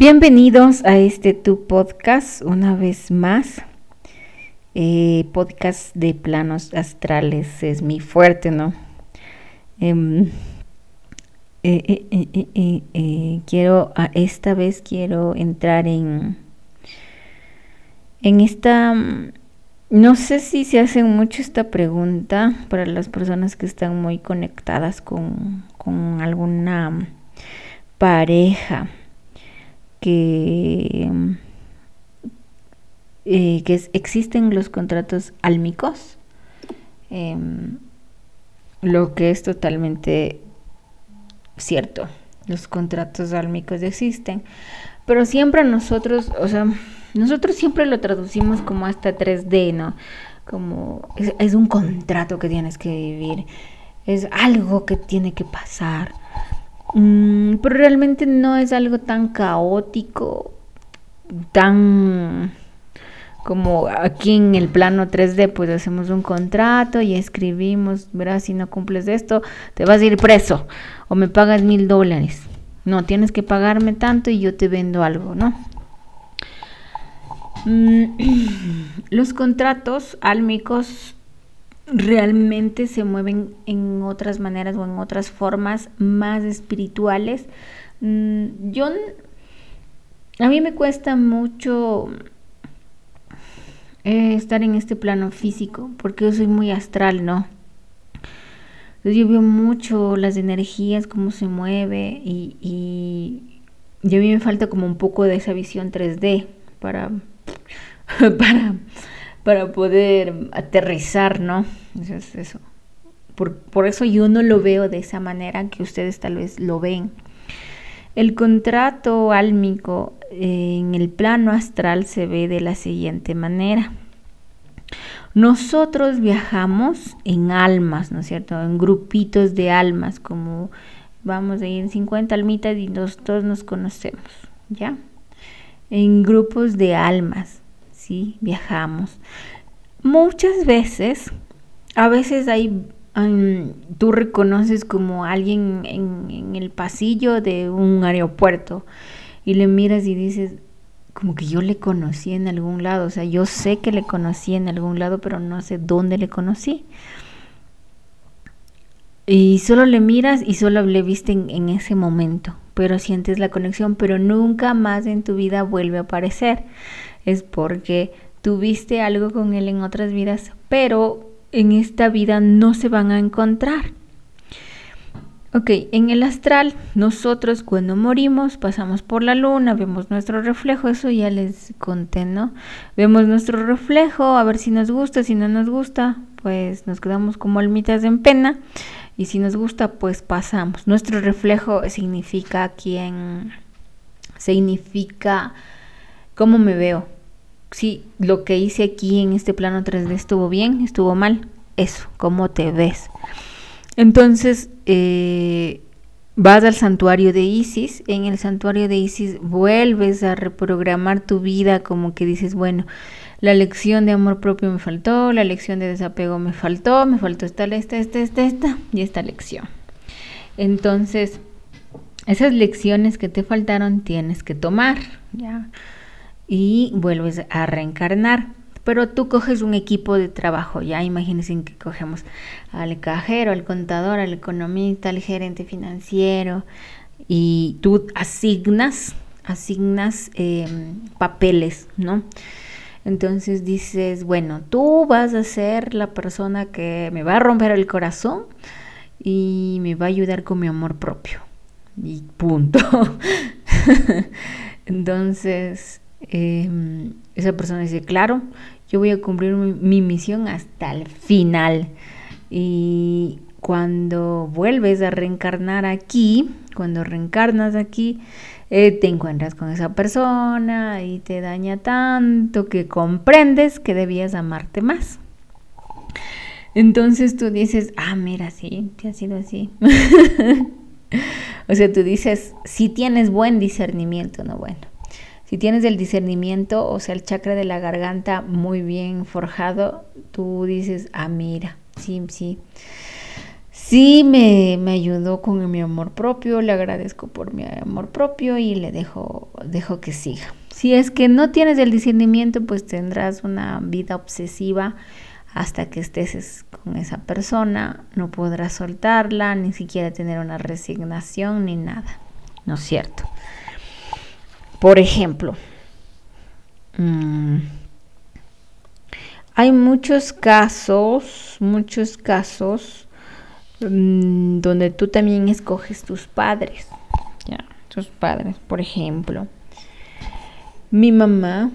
Bienvenidos a este tu podcast una vez más. Eh, podcast de planos astrales es mi fuerte, ¿no? Em, eh, eh, quiero, a esta vez quiero entrar en, en esta, no sé si se hacen mucho esta pregunta para las personas que están muy conectadas con, con alguna pareja que, eh, que existen los contratos álmicos, em, lo que es totalmente cierto. Los contratos álmicos existen, pero siempre nosotros, o sea, nosotros siempre lo traducimos como hasta 3D, ¿no? Como es, es un contrato que tienes que vivir, es algo que tiene que pasar. Mm, pero realmente no es algo tan caótico, tan como aquí en el plano 3D, pues hacemos un contrato y escribimos, verás, si no cumples esto, te vas a ir preso o me pagas mil dólares. No, tienes que pagarme tanto y yo te vendo algo, ¿no? Mm, los contratos álmicos realmente se mueven en otras maneras o en otras formas más espirituales. Mm, yo, a mí me cuesta mucho eh, estar en este plano físico porque yo soy muy astral, ¿no? Entonces yo veo mucho las energías, cómo se mueve y, y, y a mí me falta como un poco de esa visión 3D para, para para poder aterrizar, ¿no? eso. Por, eso yo no lo veo de esa manera que ustedes tal vez lo ven. El contrato álmico eh, en el plano astral se ve de la siguiente manera. Nosotros viajamos en almas, ¿no es cierto? En grupitos de almas, como vamos a ir en 50 almitas y nosotros nos conocemos, ¿ya? En grupos de almas viajamos. Muchas veces, a veces hay, tú reconoces como alguien en, el pasillo de un aeropuerto y le miras y dices, como que yo le conocí en algún lado, o sea, yo sé que le conocí en algún lado, pero no sé dónde le conocí. Y solo le miras y solo le viste en, ese momento, pero sientes la conexión, pero nunca más en tu vida vuelve a aparecer es porque tuviste algo con él en otras vidas, pero en esta vida no se van a encontrar. Ok, en el astral, nosotros cuando morimos pasamos por la luna, vemos nuestro reflejo, eso ya les conté, ¿no? Vemos nuestro reflejo, a ver si nos gusta, si no nos gusta, pues nos quedamos como almitas en pena, y si nos gusta, pues pasamos. Nuestro reflejo significa quién, significa cómo me veo. Si lo que hice aquí en este plano 3D estuvo bien, estuvo mal, eso, cómo te ves. Entonces, eh, vas al santuario de Isis, en el santuario de Isis vuelves a reprogramar tu vida como que dices, bueno, la lección de amor propio me faltó, la lección de desapego me faltó, me faltó esta, esta, esta, esta, esta y esta lección. Entonces, esas lecciones que te faltaron tienes que tomar, ¿ya? Y vuelves a reencarnar. Pero tú coges un equipo de trabajo, ya imagínense que cogemos al cajero, al contador, al economista, al gerente financiero y tú asignas, asignas em, papeles, ¿no? Entonces dices, bueno, tú vas a ser la persona que me va a romper el corazón y me va a ayudar con mi amor propio. Y punto. Entonces, Em, esa persona dice, claro, yo voy a cumplir mi, misión hasta el final. Y cuando vuelves a reencarnar aquí, cuando reencarnas aquí, eh, te encuentras con esa persona y te daña tanto que comprendes que debías amarte más. Entonces tú dices, ah, mira, sí, te ha sido así. o sea, tú dices, si tienes buen discernimiento, no bueno. Si tienes el discernimiento, o sea, el chakra de la garganta muy bien forjado, tú dices, ah, mira, sí, sí. Sí, me, me ayudó con mi amor propio, le agradezco por mi amor propio y le dejo dejo que siga. Si es que no tienes el discernimiento, pues tendrás una vida obsesiva hasta que estés con esa persona, no podrás soltarla, ni siquiera tener una resignación ni nada. ¿No es cierto? Por ejemplo, mm, hay muchos casos, muchos casos mm, donde tú también escoges tus padres. Ya, tus padres, por ejemplo. Mi mamá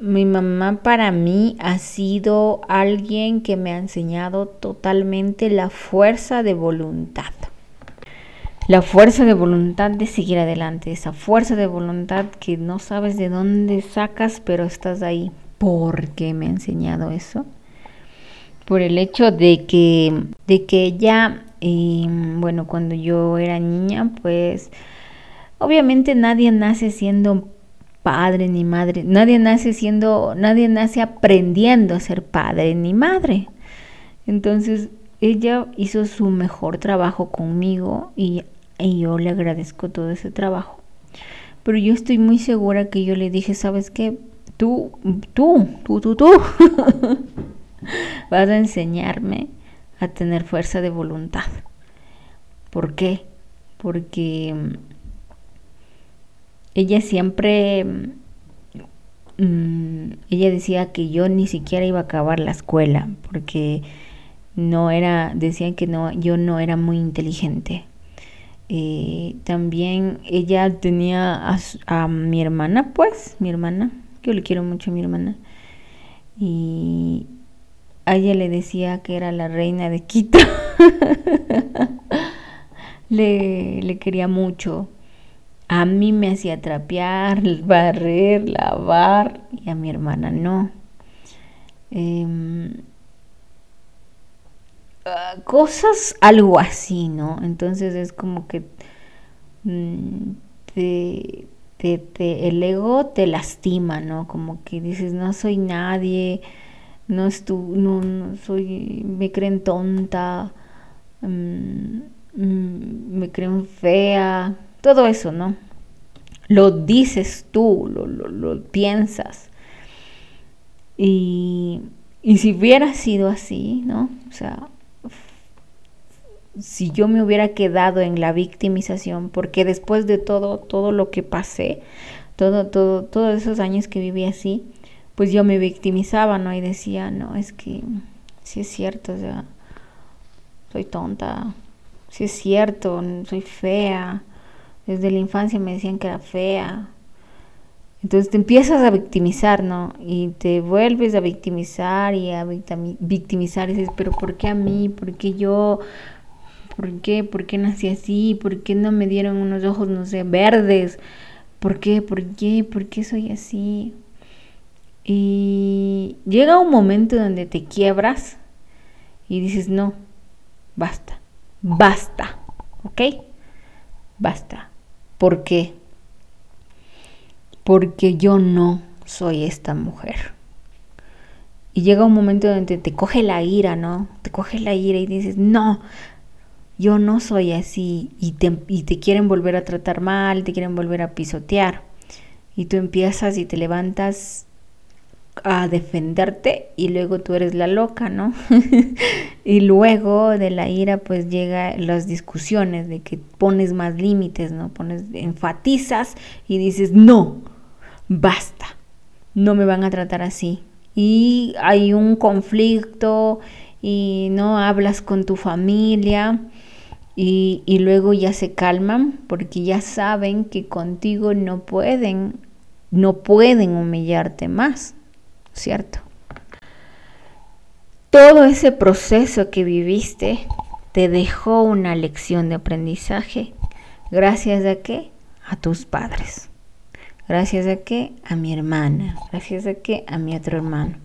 mi mamá para mí ha sido alguien que me ha enseñado totalmente la fuerza de voluntad. La fuerza de voluntad de seguir adelante, esa fuerza de voluntad que no sabes de dónde sacas, pero estás ahí. ¿Por qué me ha enseñado eso? Por el hecho de que, de que ella, em, bueno, cuando yo era niña, pues obviamente nadie nace siendo padre ni madre. Nadie nace siendo, nadie nace aprendiendo a ser padre ni madre. Entonces, ella hizo su mejor trabajo conmigo y, yo le agradezco todo ese trabajo. Pero yo estoy muy segura que yo le dije, ¿sabes qué? Tú, tú, tú, tú, tú, vas a enseñarme a tener fuerza de voluntad. ¿Por qué? Porque ella siempre, mm, ella decía que yo ni siquiera iba a acabar la escuela porque no era, decían que no, yo no era muy inteligente. Eh, también ella tenía a, mi hermana, pues, mi hermana, yo le quiero mucho a mi hermana, y a ella le decía que era la reina de Quito. le, le quería mucho. A mí me hacía trapear, barrer, lavar y a mi hermana no. Em, cosas algo así, ¿no? Entonces es como que mm, te, el ego te lastima, ¿no? Como que dices, no soy nadie, no, estu no, soy, me creen tonta, mm, mm, me creen fea todo eso, ¿no? Lo dices tú, lo, piensas. Y, y si hubiera sido así, ¿no? O sea, si yo me hubiera quedado en la victimización, porque después de todo, todo lo que pasé, todo, todo, todos esos años que viví así, pues yo me victimizaba, ¿no? Y decía, no, es que sí es cierto, o sea, soy tonta, sí es cierto, soy fea, desde la infancia me decían que era fea. Entonces te empiezas a victimizar, ¿no? Y te vuelves a victimizar y a victimizar y dices, pero ¿por qué a mí? ¿Por qué yo? ¿Por qué? ¿Por qué nací así? ¿Por qué no me dieron unos ojos, no sé, verdes? ¿Por qué? ¿Por qué? ¿Por qué soy así? Y llega un momento donde te quiebras y dices, no, basta, basta, ¿ok? Basta. ¿Por qué? Porque yo no soy esta mujer. Y llega un momento donde te coge la ira, ¿no? Te coge la ira y dices, no, yo no soy así. Y te, quieren volver a tratar mal, te quieren volver a pisotear. Y tú empiezas y te levantas a defenderte y luego tú eres la loca, ¿no? y luego de la ira pues llega las discusiones de que pones más límites, ¿no? Pones, enfatizas y dices, no, basta, no me van a tratar así. Y hay un conflicto y no hablas con tu familia y, luego ya se calman porque ya saben que contigo no pueden, no pueden humillarte más. ¿cierto? Todo ese proceso que viviste te dejó una lección de aprendizaje. ¿Gracias a qué? A tus padres. Gracias a qué? A mi hermana. Gracias a qué? A mi otro hermano.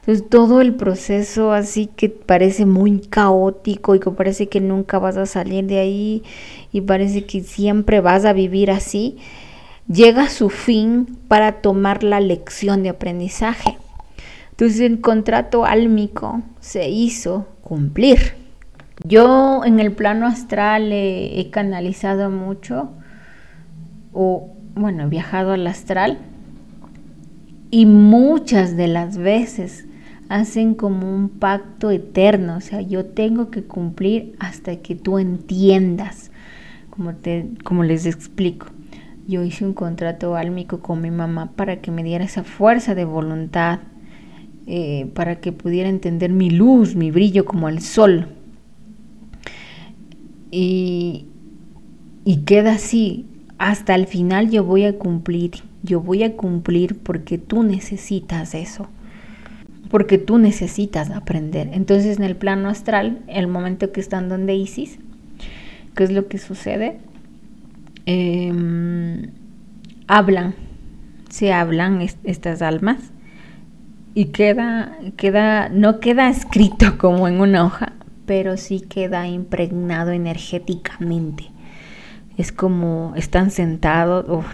Entonces todo el proceso así que parece muy caótico y que parece que nunca vas a salir de ahí y parece que siempre vas a vivir así, llega a su fin para tomar la lección de aprendizaje. Entonces el contrato álmico se hizo cumplir. Yo en el plano astral he, canalizado mucho o bueno, he viajado al astral y muchas de las veces hacen como un pacto eterno, o sea, yo tengo que cumplir hasta que tú entiendas, como, te, como les explico. Yo hice un contrato álmico con mi mamá para que me diera esa fuerza de voluntad, eh, para que pudiera entender mi luz, mi brillo como el sol. Y, y queda así, hasta el final yo voy a cumplir, yo voy a cumplir porque tú necesitas eso, porque tú necesitas aprender. Entonces en el plano astral, el momento que están donde Isis, ¿qué es lo que sucede? Em, hablan, se hablan estas almas y queda, queda, no queda escrito como en una hoja, pero sí queda impregnado energéticamente es como están sentados,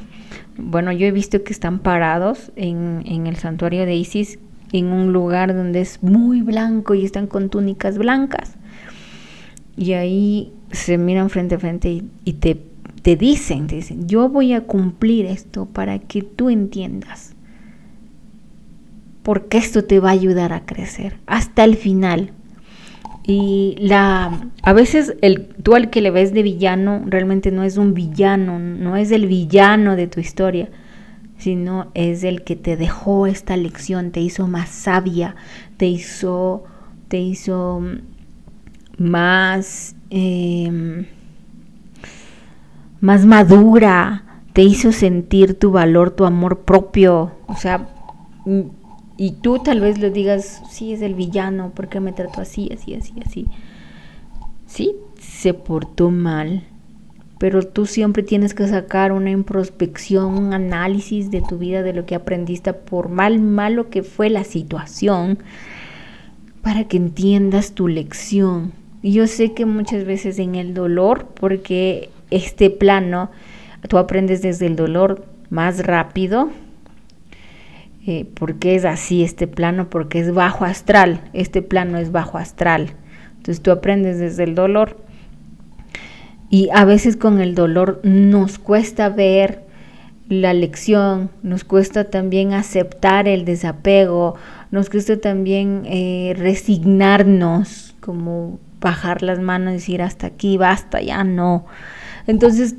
bueno, yo he visto que están parados en, en, el santuario de Isis en un lugar donde es muy blanco y están con túnicas blancas. Y ahí se miran frente a frente y, te, te dicen, te dicen, yo voy a cumplir esto para que tú entiendas. Porque esto te va a ayudar a crecer hasta el final. Y la, a veces el, tú al que le ves de villano realmente no es un villano, no es el villano de tu historia, sino es el que te dejó esta lección, te hizo más sabia, te hizo, te hizo más, em, más madura, te hizo sentir tu valor, tu amor propio. O sea, y tú tal vez lo digas, sí, es el villano, porque me trató así, así, así, así? Sí, se portó mal, pero tú siempre tienes que sacar una introspección, un análisis de tu vida, de lo que aprendiste, por mal, malo que fue la situación, para que entiendas tu lección. Y yo sé que muchas veces en el dolor, porque este plano, tú aprendes desde el dolor más rápido, eh, porque es así este plano, porque es bajo astral, este plano es bajo astral. Entonces tú aprendes desde el dolor y a veces con el dolor nos cuesta ver la lección, nos cuesta también aceptar el desapego, nos cuesta también eh, resignarnos, como bajar las manos y decir hasta aquí, basta, ya no. Entonces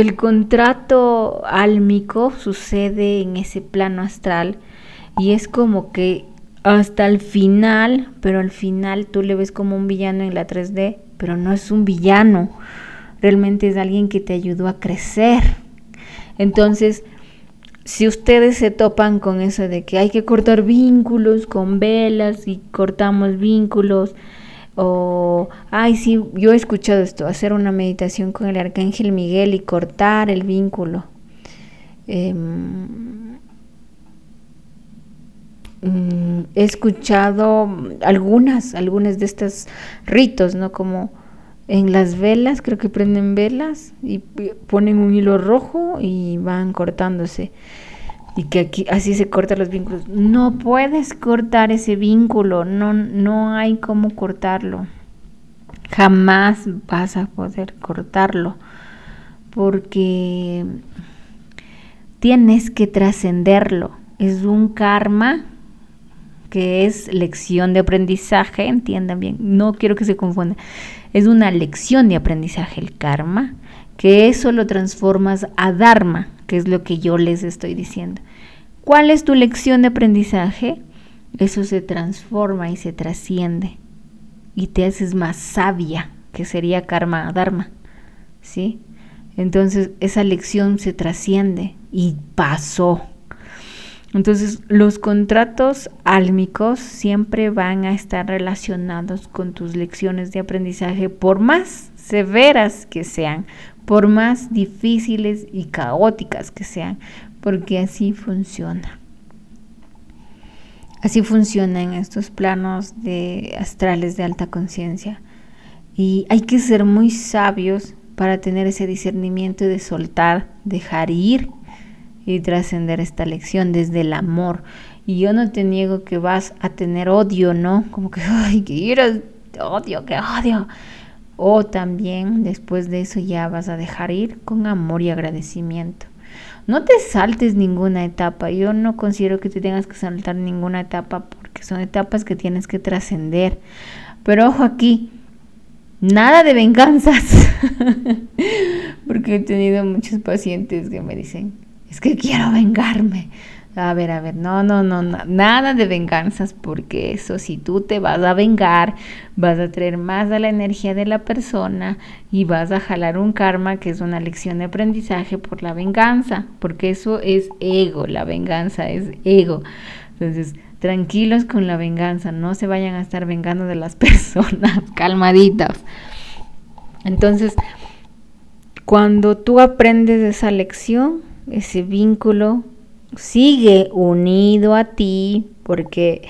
el contrato álmico sucede en ese plano astral y es como que hasta el final, pero al final tú le ves como un villano en la 3D, pero no es un villano, realmente es alguien que te ayudó a crecer. Entonces, si ustedes se topan con eso de que hay que cortar vínculos con velas y cortamos vínculos, o, ay, sí, yo he escuchado esto, hacer una meditación con el arcángel Miguel y cortar el vínculo. Em, mm, he escuchado algunas, algunas de estos ritos, ¿no? Como en las velas, creo que prenden velas y ponen un hilo rojo y van cortándose y que aquí así se cortan los vínculos. No puedes cortar ese vínculo, no, no hay cómo cortarlo. Jamás vas a poder cortarlo porque tienes que trascenderlo. Es un karma que es lección de aprendizaje, entiendan bien, no quiero que se confunda. Es una lección de aprendizaje el karma, que eso lo transformas a dharma, que es lo que yo les estoy diciendo. ¿Cuál es tu lección de aprendizaje? Eso se transforma y se trasciende y te haces más sabia, que sería karma dharma, ¿sí? Entonces esa lección se trasciende y pasó. Entonces los contratos álmicos siempre van a estar relacionados con tus lecciones de aprendizaje, por más severas que sean, por más difíciles y caóticas que sean, porque así funciona. Así funcionan estos planos de astrales de alta conciencia. Y hay que ser muy sabios para tener ese discernimiento de soltar, dejar ir y trascender esta lección desde el amor. Y yo no te niego que vas a tener odio, ¿no? Como que, ay, que odio, que odio. O también después de eso ya vas a dejar ir con amor y agradecimiento. No te saltes ninguna etapa. Yo no considero que te tengas que saltar ninguna etapa porque son etapas que tienes que trascender. Pero ojo aquí, nada de venganzas. porque he tenido muchos pacientes que me dicen, es que quiero vengarme. A ver, a ver, no, no, no, nada de venganzas, porque eso, si tú te vas a vengar, vas a traer más a la energía de la persona y vas a jalar un karma que es una lección de aprendizaje por la venganza, porque eso es ego, la venganza es ego. Entonces, tranquilos con la venganza, no se vayan a estar vengando de las personas, calmaditas. Entonces, cuando tú aprendes esa lección, ese vínculo sigue unido a ti porque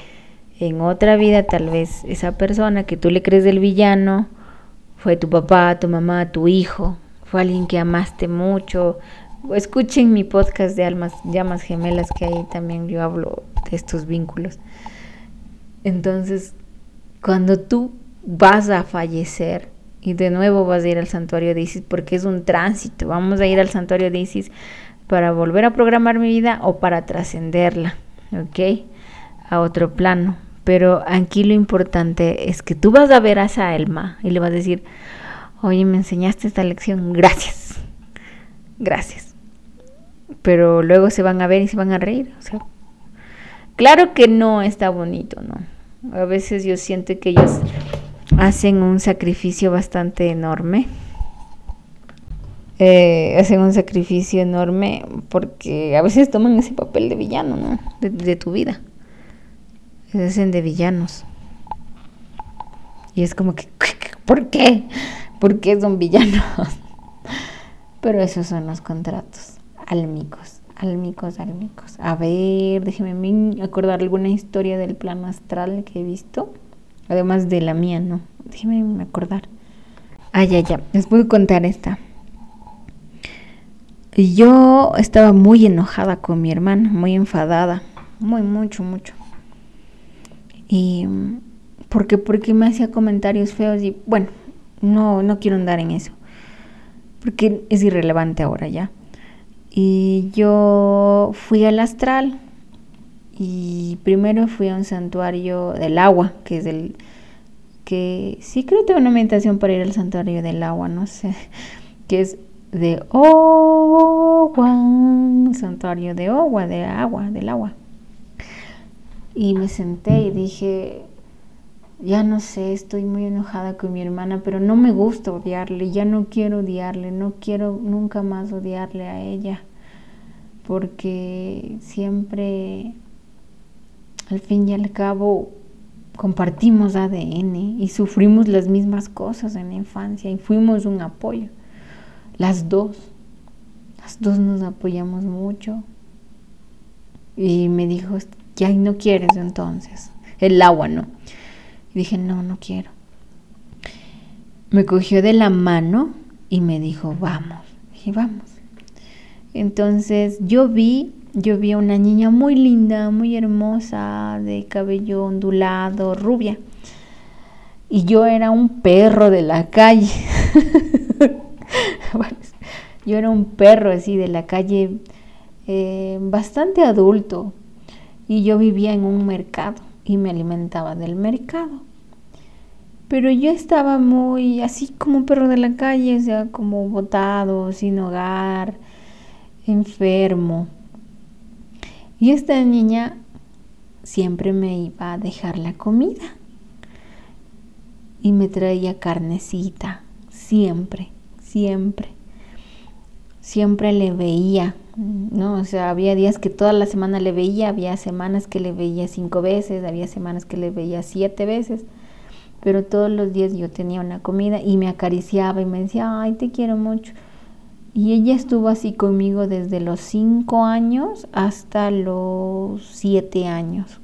en otra vida tal vez esa persona que tú le crees del villano fue tu papá, tu mamá, tu hijo, fue alguien que amaste mucho. Escuchen mi podcast de almas, llamas gemelas, que ahí también yo hablo de estos vínculos. Entonces, cuando tú vas a fallecer y de nuevo vas a ir al santuario de Isis, porque es un tránsito, vamos a ir al santuario de Isis para volver a programar mi vida o para trascenderla, ¿ok? A otro plano. Pero aquí lo importante es que tú vas a ver a esa alma y le vas a decir, oye, me enseñaste esta lección, gracias, gracias. Pero luego se van a ver y se van a reír. O sea, claro que no está bonito, ¿no? A veces yo siento que ellos hacen un sacrificio bastante enorme eh, hacen un sacrificio enorme porque a veces toman ese papel de villano, ¿no? De, tu vida. Se hacen de villanos. Y es como que, ¿por qué? ¿Por qué son villanos? Pero esos son los contratos álmicos, álmicos, álmicos. A ver, déjeme acordar alguna historia del plano astral que he visto. Además de la mía, ¿no? Déjeme acordar. Ah, ya, ya. Les puedo contar esta. Yo estaba muy enojada con mi hermana, muy enfadada, muy, mucho, mucho. Y porque, porque me hacía comentarios feos y bueno, no, no quiero andar en eso, porque es irrelevante ahora ya. Y yo fui al astral y primero fui a un santuario del agua, que es el que sí creo que tengo una meditación para ir al santuario del agua, no sé, que es de agua, santuario de agua, de agua, del agua. Y me senté y dije, ya no sé, estoy muy enojada con mi hermana, pero no me gusta odiarle, ya no quiero odiarle, no quiero nunca más odiarle a ella, porque siempre, al fin y al cabo, compartimos ADN y sufrimos las mismas cosas en la infancia y fuimos un apoyo. Las dos, las dos nos apoyamos mucho. Y me dijo, ya no quieres entonces. El agua no. Y dije, no, no quiero. Me cogió de la mano y me dijo, vamos. Y vamos. Entonces yo vi, yo vi a una niña muy linda, muy hermosa, de cabello ondulado, rubia. Y yo era un perro de la calle. yo era un perro así de la calle, eh, bastante adulto, y yo vivía en un mercado y me alimentaba del mercado. Pero yo estaba muy así como un perro de la calle, o sea, como botado, sin hogar, enfermo. Y esta niña siempre me iba a dejar la comida y me traía carnecita, siempre siempre. Siempre le veía, ¿no? O sea, había días que toda la semana le veía, había semanas que le veía cinco veces, había semanas que le veía siete veces, pero todos los días yo tenía una comida y me acariciaba y me decía, ay, te quiero mucho. Y ella estuvo así conmigo desde los cinco años hasta los siete años.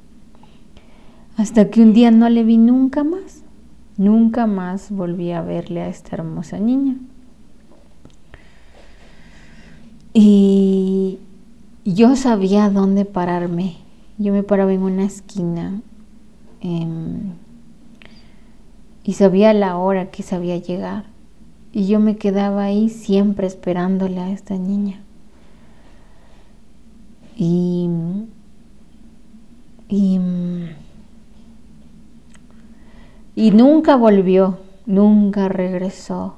Hasta que un día no le vi nunca más. Nunca más volví a verle a esta hermosa niña. Y yo sabía dónde pararme. Yo me paraba en una esquina. Em, y sabía la hora que sabía llegar. Y yo me quedaba ahí siempre esperándole a esta niña. Y, y, y nunca volvió, nunca regresó.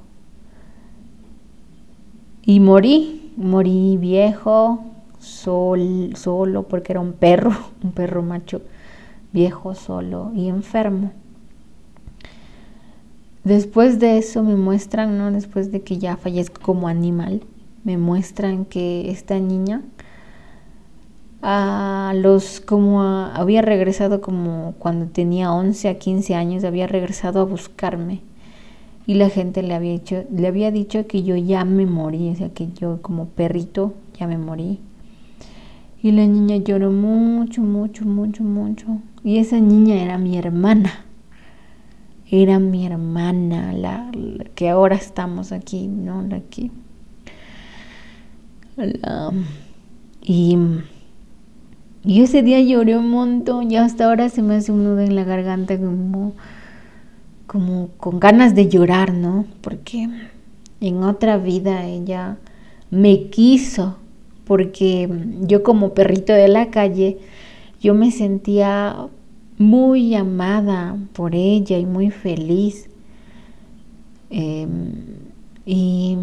Y morí, morí viejo, sol, solo, porque era un perro, un perro macho, viejo, solo y enfermo. Después de eso me muestran, ¿no? Después de que ya fallezco como animal, me muestran que esta niña a los como había regresado como cuando tenía 11 a 15 años, había regresado a buscarme. Y la gente le había dicho, le había dicho que yo ya me morí, o sea, que yo como perrito ya me morí. Y la niña lloró mucho, mucho, mucho, mucho. Y esa niña era mi hermana era mi hermana, la, que ahora estamos aquí, ¿no? aquí. y, y, ese día lloré un montón y hasta ahora se me hace un nudo en la garganta como, como con ganas de llorar, ¿no? Porque en otra vida ella me quiso, porque yo como perrito de la calle, yo me sentía muy amada por ella y muy feliz. Em, y,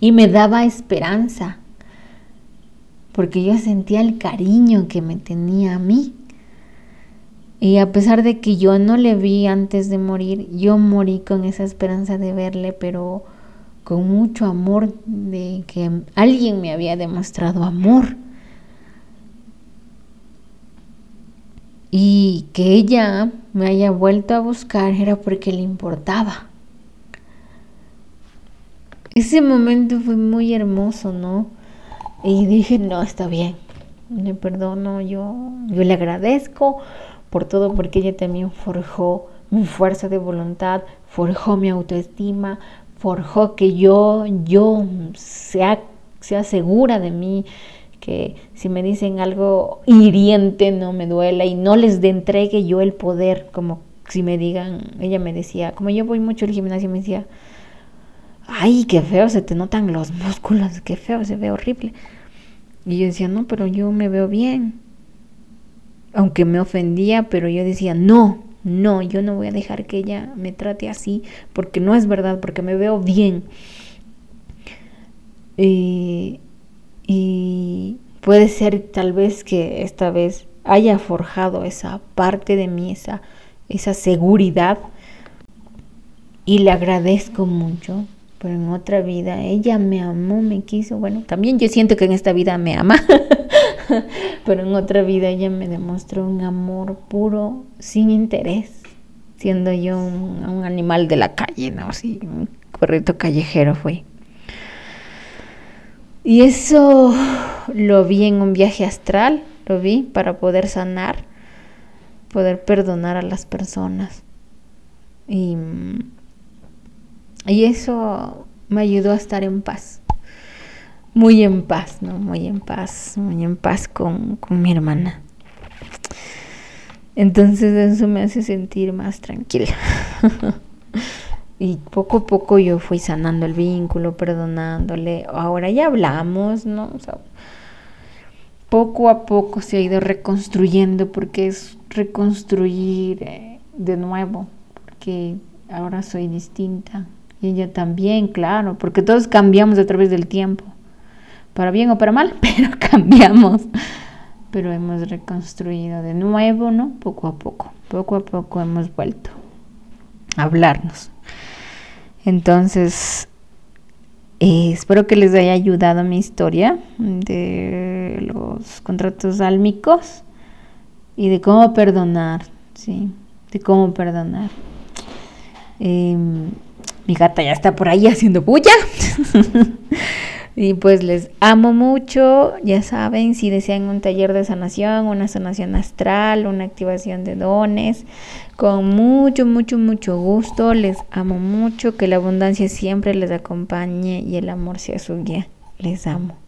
y me daba esperanza, porque yo sentía el cariño que me tenía a mí. Y a pesar de que yo no le vi antes de morir, yo morí con esa esperanza de verle, pero con mucho amor de que alguien me había demostrado amor. Y que ella me haya vuelto a buscar era porque le importaba. Ese momento fue muy hermoso, ¿no? Y dije, no, está bien, le perdono, yo, yo le agradezco por todo, porque ella también forjó mi fuerza de voluntad, forjó mi autoestima, forjó que yo, yo sea, segura de mí, que si me dicen algo hiriente no me duela y no les de entregue yo el poder, como si me digan, ella me decía, como yo voy mucho al gimnasio, me decía, ay, qué feo, se te notan los músculos, qué feo, se ve horrible. Y yo decía, no, pero yo me veo bien. Aunque me ofendía, pero yo decía, no, no, yo no voy a dejar que ella me trate así, porque no es verdad, porque me veo bien. y y puede ser tal vez que esta vez haya forjado esa parte de mí, esa, esa seguridad y le agradezco mucho. Pero en otra vida ella me amó, me quiso. Bueno, también yo siento que en esta vida me ama. pero en otra vida ella me demostró un amor puro, sin interés, siendo yo un, animal de la calle, ¿no? Así, un correcto callejero fue. Y eso lo vi en un viaje astral, lo vi para poder sanar, poder perdonar a las personas. Y, y eso me ayudó a estar en paz. Muy en paz, ¿no? Muy en paz, muy en paz con, con mi hermana. Entonces eso me hace sentir más tranquila. Y poco a poco yo fui sanando el vínculo, perdonándole. Ahora ya hablamos, ¿no? poco a poco se ha ido reconstruyendo porque es reconstruir eh, de nuevo, porque ahora soy distinta. Y ella también, claro, porque todos cambiamos a través del tiempo. Para bien o para mal, pero cambiamos. Pero hemos reconstruido de nuevo, ¿no? Poco a poco. Poco a poco hemos vuelto a hablarnos. Entonces, eh, espero que les haya ayudado mi historia de los contratos álmicos y de cómo perdonar, ¿sí? De cómo perdonar. Em, mi gata ya está por ahí haciendo bulla. Y pues les amo mucho, ya saben, si desean un taller de sanación, una sanación astral, una activación de dones, con mucho, mucho, mucho gusto, les amo mucho, que la abundancia siempre les acompañe y el amor sea su guía. Les amo.